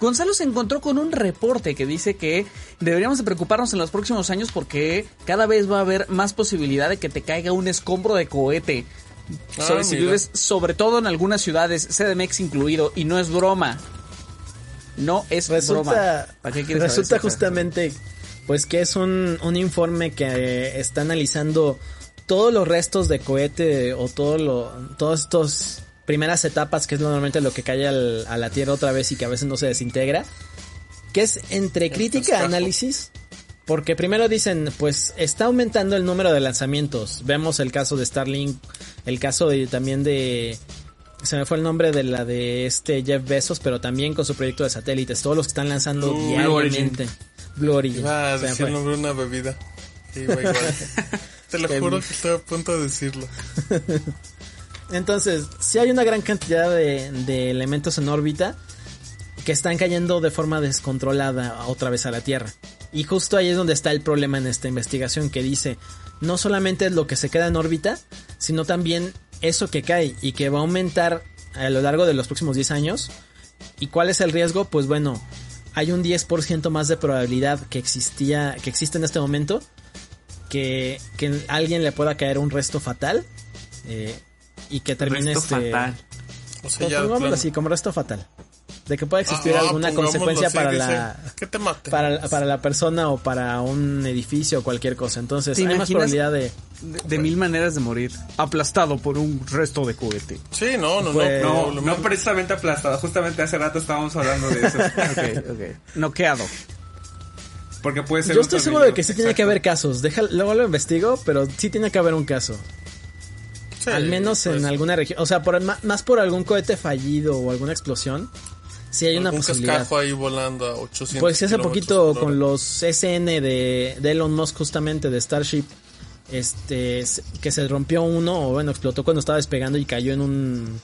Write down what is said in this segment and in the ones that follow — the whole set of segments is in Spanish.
Gonzalo se encontró con un reporte que dice que deberíamos de preocuparnos en los próximos años porque cada vez va a haber más posibilidad de que te caiga un escombro de cohete. Ah, sobre, si vives sobre todo en algunas ciudades, CDMX incluido, y no es broma. No es broma. Resulta, ¿Para qué quieres resulta justamente pues que es un, un informe que eh, está analizando todos los restos de cohete o todo lo, todos estos primeras etapas que es normalmente lo que cae al- a la Tierra otra vez y que a veces no se desintegra, que es entre crítica y análisis. Porque primero dicen, pues está aumentando el número de lanzamientos. Vemos el caso de Starlink, el caso de, también de... Se me fue el nombre de la de este Jeff Bezos, pero también con su proyecto de satélites. Todos los que están lanzando Blue diariamente. Blue Origin. Iba a Se me decir fue. el nombre de una bebida. Te lo juro que estoy a punto de decirlo. Entonces, si hay una gran cantidad de, de elementos en órbita que están cayendo de forma descontrolada otra vez a la Tierra. Y justo ahí es donde está el problema en esta investigación que dice, no solamente es lo que se queda en órbita, sino también eso que cae y que va a aumentar a lo largo de los próximos 10 años. ¿Y cuál es el riesgo? Pues bueno, hay un 10% más de probabilidad que existía, que existe en este momento, que, que alguien le pueda caer un resto fatal. eh, y que termine Resto este fatal. O sea, pues, ya. así, como resto fatal. De que pueda existir Ah, alguna consecuencia así, para dice, la Que te mate. para, para la persona o para un edificio o cualquier cosa. Entonces, ¿Te hay más probabilidad de De, de mil maneras de morir. Aplastado por un resto de cohete. Sí, no, no, Pues- no. No, lo- no precisamente aplastado. Justamente hace rato estábamos hablando de eso. Ok, ok. Noqueado. Porque puede ser Yo estoy seguro de que sí tiene que haber casos. Deja, luego lo investigo, pero sí tiene que haber un caso. Sí, Al menos en pues, alguna región. O sea, por, más por algún cohete fallido o alguna explosión. Sí hay una posibilidad. cascajo ahí volando a 800 Pues hace poquito con los SN de, de Elon Musk justamente de Starship, este, que se rompió uno o bueno, explotó cuando estaba despegando y cayó en un,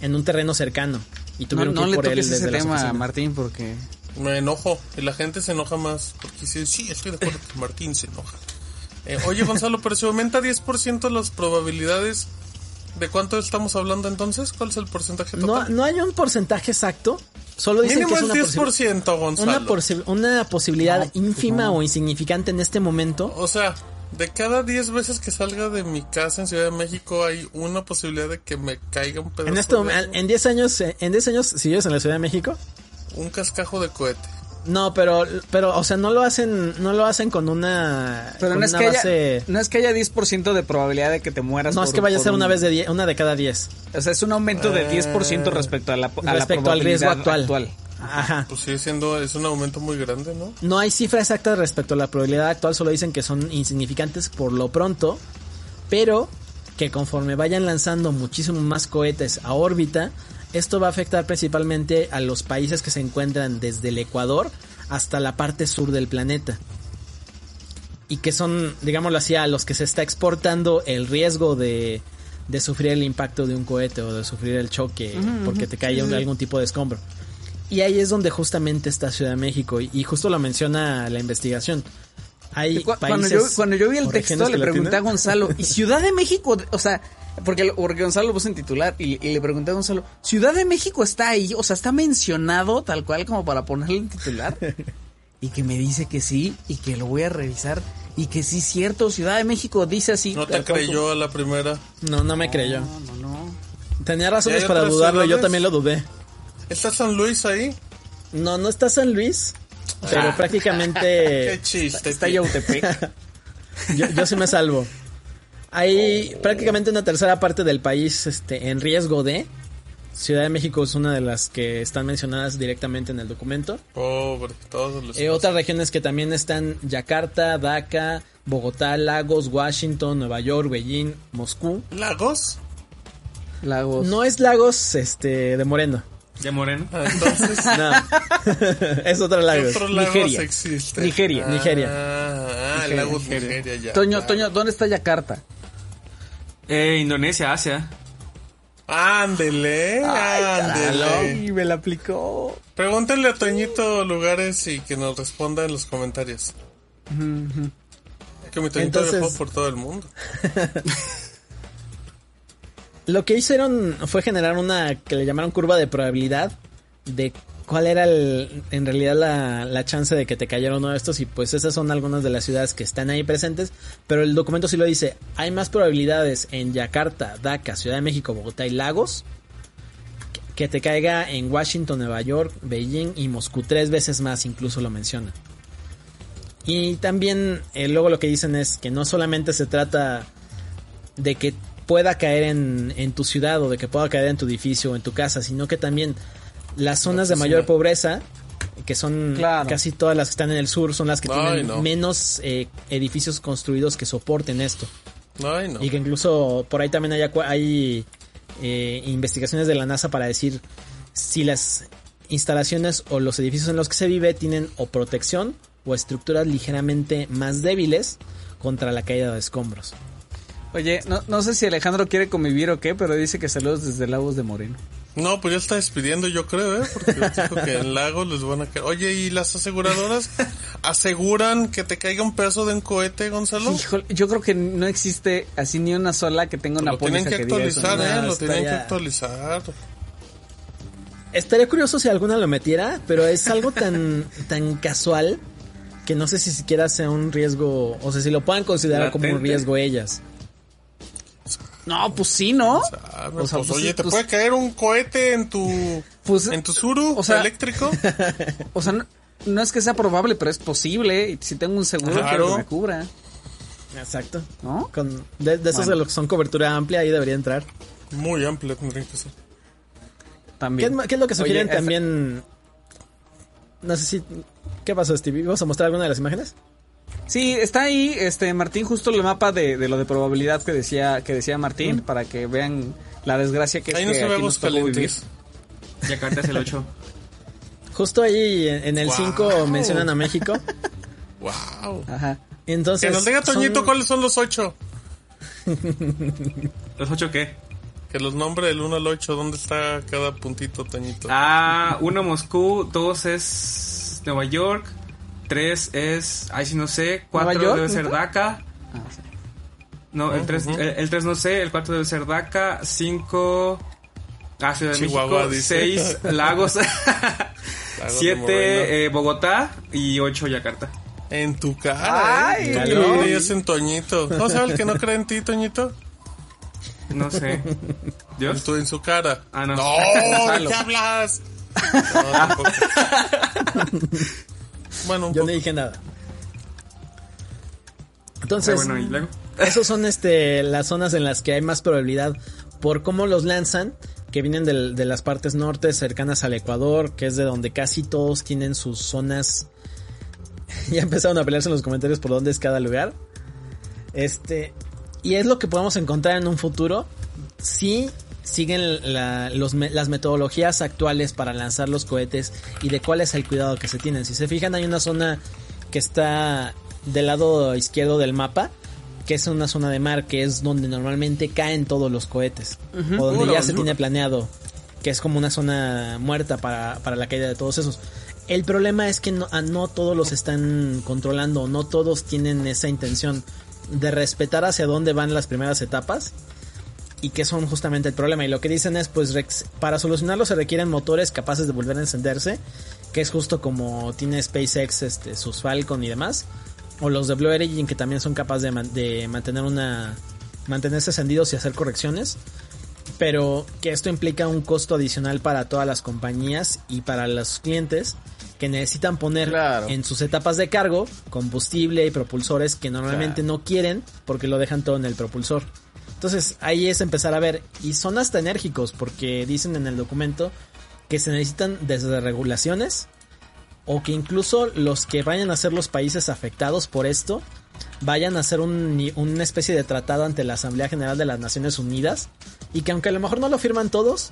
en un terreno cercano. Y No, tuvieron no que ir le por él toques desde ese tema. Martín, porque... Me enojo. Y la gente se enoja más. Porque dice, sí, estoy de acuerdo. que Martín se enoja. Eh, oye, Gonzalo, pero si aumenta 10% las probabilidades, ¿de cuánto estamos hablando entonces? ¿Cuál es el porcentaje total? no hay un porcentaje exacto, solo dicen Mínimo que es una, posi- 10%, Gonzalo. una, posi- una posibilidad ínfima o insignificante en este momento. O sea, de cada 10 veces que salga de mi casa en Ciudad de México hay una posibilidad de que me caiga un pedazo En este de en 10 años, eh, en 10 años, si vives en la Ciudad de México, un cascajo de cohete. No, pero, pero, o sea, no lo hacen, no lo hacen con una, Pero con no es, una que base- haya, no es que haya 10% de probabilidad de que te mueras. no es que vaya a ser una un- vez de die- una de cada 10. O sea, es un aumento de Ah. 10% respecto a la, a la respecto al riesgo probabilidad actual. Ajá. Pues sigue siendo, es un aumento muy grande, ¿no? No hay cifra exacta respecto a la probabilidad actual, solo dicen que son insignificantes por lo pronto, pero que conforme vayan lanzando muchísimo más cohetes a órbita, esto va a afectar principalmente a los países que se encuentran desde el Ecuador hasta la parte sur del planeta. Y que son, digámoslo así, a los que se está exportando el riesgo de, de sufrir el impacto de un cohete o de sufrir el choque porque te cae un- algún tipo de escombro. Y ahí es donde justamente está Ciudad de México. Y, y justo lo menciona la investigación. Hay cuando, yo, cuando yo vi el texto le pregunté a. Gonzalo, ¿y Ciudad de México? O sea, porque, lo- porque Gonzalo lo puso en titular y, y le pregunté a Gonzalo, ¿Ciudad de México está ahí? O sea, ¿está mencionado tal cual como para ponerlo en titular? Y que me dice que sí y que lo voy a revisar y que sí es cierto, Ciudad de México dice así. No te creyó a la primera. No, no me creyó. No, no, no. Tenía razones ¿Y hay para dudarlo, yo ciudades? también lo dudé. ¿Está San Luis ahí? No, no está San Luis, pero Ah. Qué prácticamente chiste. Está tío. Yautepec. yo, yo sí me salvo. Hay prácticamente una tercera parte del país este, en riesgo de. Ciudad de México es una de las que están mencionadas directamente en el documento. Pobre, todos los. Eh, otras regiones que también están Yakarta, Dhaka, Bogotá, Lagos, Washington, Nueva York, Beijing, Moscú. ¿Lagos? Lagos. No es Lagos este de Moreno. ¿De Moreno? Ah, Entonces, No. es otro ¿qué Lagos. otro lagos Nigeria. existe? Nigeria. Ah, Nigeria. Ah, Nigeria, lagos Nigeria. Nigeria, ya. Toño, claro. Toño, ¿dónde está Yakarta? Eh, Indonesia, Asia. Ándele, ándele. Ay, me la aplicó. Pregúntenle a Toñito lugares y que nos responda en los comentarios. Que mi Toñito Entonces- viajó por todo el mundo. Lo que hicieron fue generar una que le llamaron curva de probabilidad de cuál era el, en realidad la, la chance de que te cayera uno de estos y pues esas son algunas de las ciudades que están ahí presentes, pero el documento sí lo dice, hay más probabilidades en Yakarta, Dhaka, Ciudad de México, Bogotá y Lagos que te caiga en Washington, Nueva York, Beijing y Moscú tres veces más, incluso lo menciona. Y también eh, luego lo que dicen es que no solamente se trata de que pueda caer en, en tu ciudad o de que pueda caer en tu edificio o en tu casa, sino que también las zonas de mayor pobreza, que son Claro. casi todas las que están en el sur, son las que Ay, tienen no. menos eh, edificios construidos que soporten esto. Ay, no. Y que incluso por ahí también hay, hay eh, investigaciones de la NASA para decir si las instalaciones o los edificios en los que se vive tienen o protección o estructuras ligeramente más débiles contra la caída de escombros. Oye, no, no sé si Alejandro quiere convivir o qué, pero dice que saludos desde Lagos de Moreno. No, pues ya está despidiendo, yo creo, ¿eh? Porque dijo que en Lago les van a caer. Oye, ¿y las aseguradoras aseguran que te caiga un pedazo de un cohete, Gonzalo? Híjole, yo creo que no existe así ni una sola que tenga una lo tienen póliza que que, diga eso. actualizar, ¿no? ¿eh? Lo tienen que actualizar. Estaría curioso si alguna lo metiera, pero es algo tan, tan casual que no sé si siquiera sea un riesgo, o sea, si lo puedan considerar como un riesgo ellas. No, pues sí, ¿no? O sea, pues, pues, oye, sí, ¿te pues- puede caer un cohete en tu... Pues, en tu suru o sea- eléctrico? o sea, no, no es que sea probable, pero es posible. Y si tengo un seguro, Claro. quiero que me cubra, Exacto. ¿no? Con, de, de esos Bueno. de los que son cobertura amplia, ahí debería entrar. Muy amplio tendría que ser. ¿Qué, También. es- qué es lo que sugieren Oye, esta- también? No sé si... ¿Qué pasó, Stevie? ¿Vamos a mostrar alguna de las imágenes? Sí, está ahí, este Martín, justo el mapa de, de lo de probabilidad que decía que decía Martín, para que vean la desgracia que es Ahí no que se ve aquí nos tocó vivir. Aguascalientes. Yakarta es el 8. Justo ahí en, en el Wow. 5 mencionan a México. Wow. Ajá. Entonces, Que nos diga Toñito son- cuáles son los ocho. ¿Los 8 qué? Que los nombre del 1 al 8, ¿dónde está cada puntito, Toñito? Ah, 1 Moscú, 2 es Nueva York, 3 es, ay si no sé, 4 ¿Nueva York, debe ser? Dhaka. Ah, sí. No, el 3 Ujú. el, el 3 no sé, el 4 debe ser Dhaka, 5 Ah, Ciudad de Chihuahua, México, dice. 6 Lagos, de 7 Moreno. eh, Bogotá y 8 Yakarta. En tu cara, Ay, ¿eh? ¿Tú calor. qué creías en Toñito? ¿No sabes el que no cree en ti, Toñito? No sé. ¿Dios? tu, en su cara. Ah, no. ¿de qué hablas? No, tampoco. Bueno, Yo poco. no dije nada. Entonces, bueno, y luego. Esos son este las zonas en las que hay más probabilidad por cómo los lanzan, que vienen de las partes norte cercanas al Ecuador, que es de donde casi todos tienen sus zonas. ya empezaron a pelearse en los comentarios por dónde es cada lugar. Este y es lo que podemos encontrar en un futuro si siguen la- los las metodologías actuales para lanzar los cohetes y de cuál es el cuidado que se tienen. Si se fijan hay una zona que está del lado izquierdo del mapa, que es una zona de mar, que es donde normalmente caen todos los cohetes, o donde ya se tiene planeado, que es como una zona muerta para, para la caída de todos esos. El problema es que no, a no todos los están controlando, no todos tienen esa intención de respetar hacia dónde van las primeras etapas y que son justamente el problema. Y lo que dicen es, pues, rex- para solucionarlo se requieren motores capaces de volver a encenderse, que es justo como tiene SpaceX, este, sus Falcon y demás, o los de Blue Origin que también son capaces de, man- de mantener una, mantenerse encendidos y hacer correcciones. Pero que esto implica un costo adicional para todas las compañías y para los clientes que necesitan poner Claro. en sus etapas de cargo combustible y propulsores que normalmente no quieren porque lo dejan todo en el propulsor. Entonces ahí es empezar a ver y son hasta enérgicos porque dicen en el documento que se necesitan desde regulaciones o que incluso los que vayan a ser los países afectados por esto vayan a hacer un, una especie de tratado ante la Asamblea General de las Naciones Unidas y que aunque a lo mejor no lo firman todos,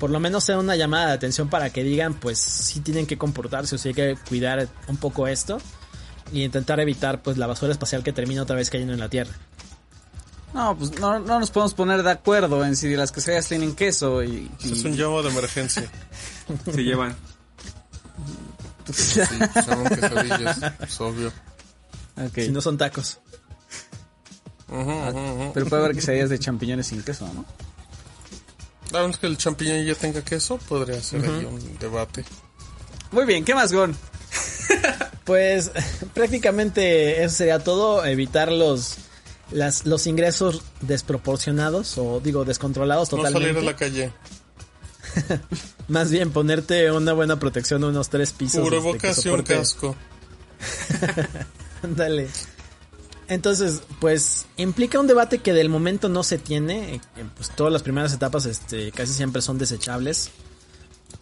por lo menos sea una llamada de atención para que digan pues sí tienen que comportarse o sí hay que cuidar un poco esto y intentar evitar pues la basura espacial que termina otra vez cayendo en la Tierra. No, pues no, no nos podemos poner de acuerdo en si las quesadillas tienen queso y... y- Es un llamo de emergencia. Se llevan. Sí, son quesadillas, es obvio. Si no son tacos. Ujú. Pero puede haber quesadillas de champiñones sin queso, ¿no? A menos que el champiñón ya tenga queso, podría ser ahí un debate. Muy bien, ¿qué más, Gon? Pues prácticamente eso sería todo. Evitar los, las, los ingresos desproporcionados o digo descontrolados No totalmente. salir a la calle. Más bien ponerte una buena protección de unos tres pisos. este, Cubrebocas y un casco. Ándale. Entonces, pues implica un debate que del momento no se tiene. eh, Pues todas las primeras etapas este, casi siempre son desechables.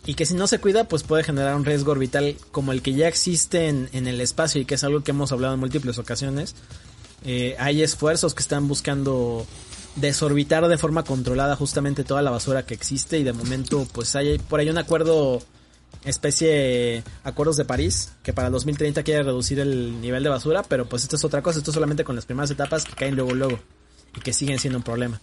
Y que si no se cuida, pues puede generar un riesgo orbital como el que ya existe en, en el espacio y que es algo que hemos hablado en múltiples ocasiones. Eh, hay esfuerzos que están buscando desorbitar de forma controlada justamente toda la basura que existe y de momento pues hay por ahí un acuerdo especie acuerdos de París que para 2030 quiere reducir el nivel de basura pero pues esto es otra cosa esto solamente con las primeras etapas que caen luego luego y que siguen siendo un problema